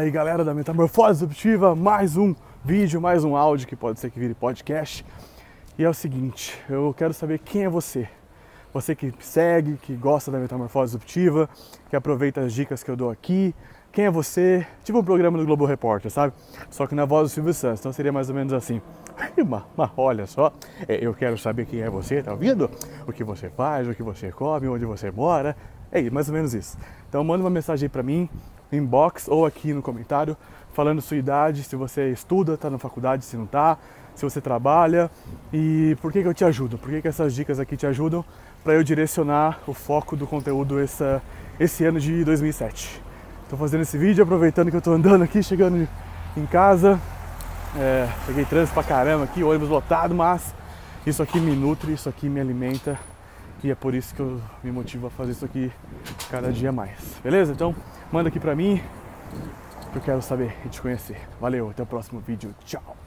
aí galera da Metamorfose Disruptiva, mais um vídeo, mais um áudio que pode ser que vire podcast. E é o seguinte, eu quero saber quem é você. Você que segue, que gosta da Metamorfose Disruptiva, que aproveita as dicas que eu dou aqui. Quem é você? Tipo um programa do Globo Repórter, sabe? Só que na voz do Silvio Santos, então seria mais ou menos assim. Mas, mas olha só, é, eu quero saber quem é você, tá ouvindo? O que você faz, o que você come, onde você mora. É mais ou menos isso. Então manda uma mensagem aí pra mim, inbox ou aqui no comentário, falando sua idade, se você estuda, está na faculdade, se não está, se você trabalha e por que, que eu te ajudo, por que, que essas dicas aqui te ajudam para eu direcionar o foco do conteúdo essa, esse ano de 2007. Estou fazendo esse vídeo aproveitando que eu estou andando aqui, chegando em casa, é, peguei trânsito pra caramba aqui, ônibus lotado, mas isso aqui me nutre, isso aqui me alimenta e é por isso que eu me motivo a fazer isso aqui cada dia mais. Beleza? Então, manda aqui pra mim, que eu quero saber e te conhecer. Valeu, até o próximo vídeo. Tchau!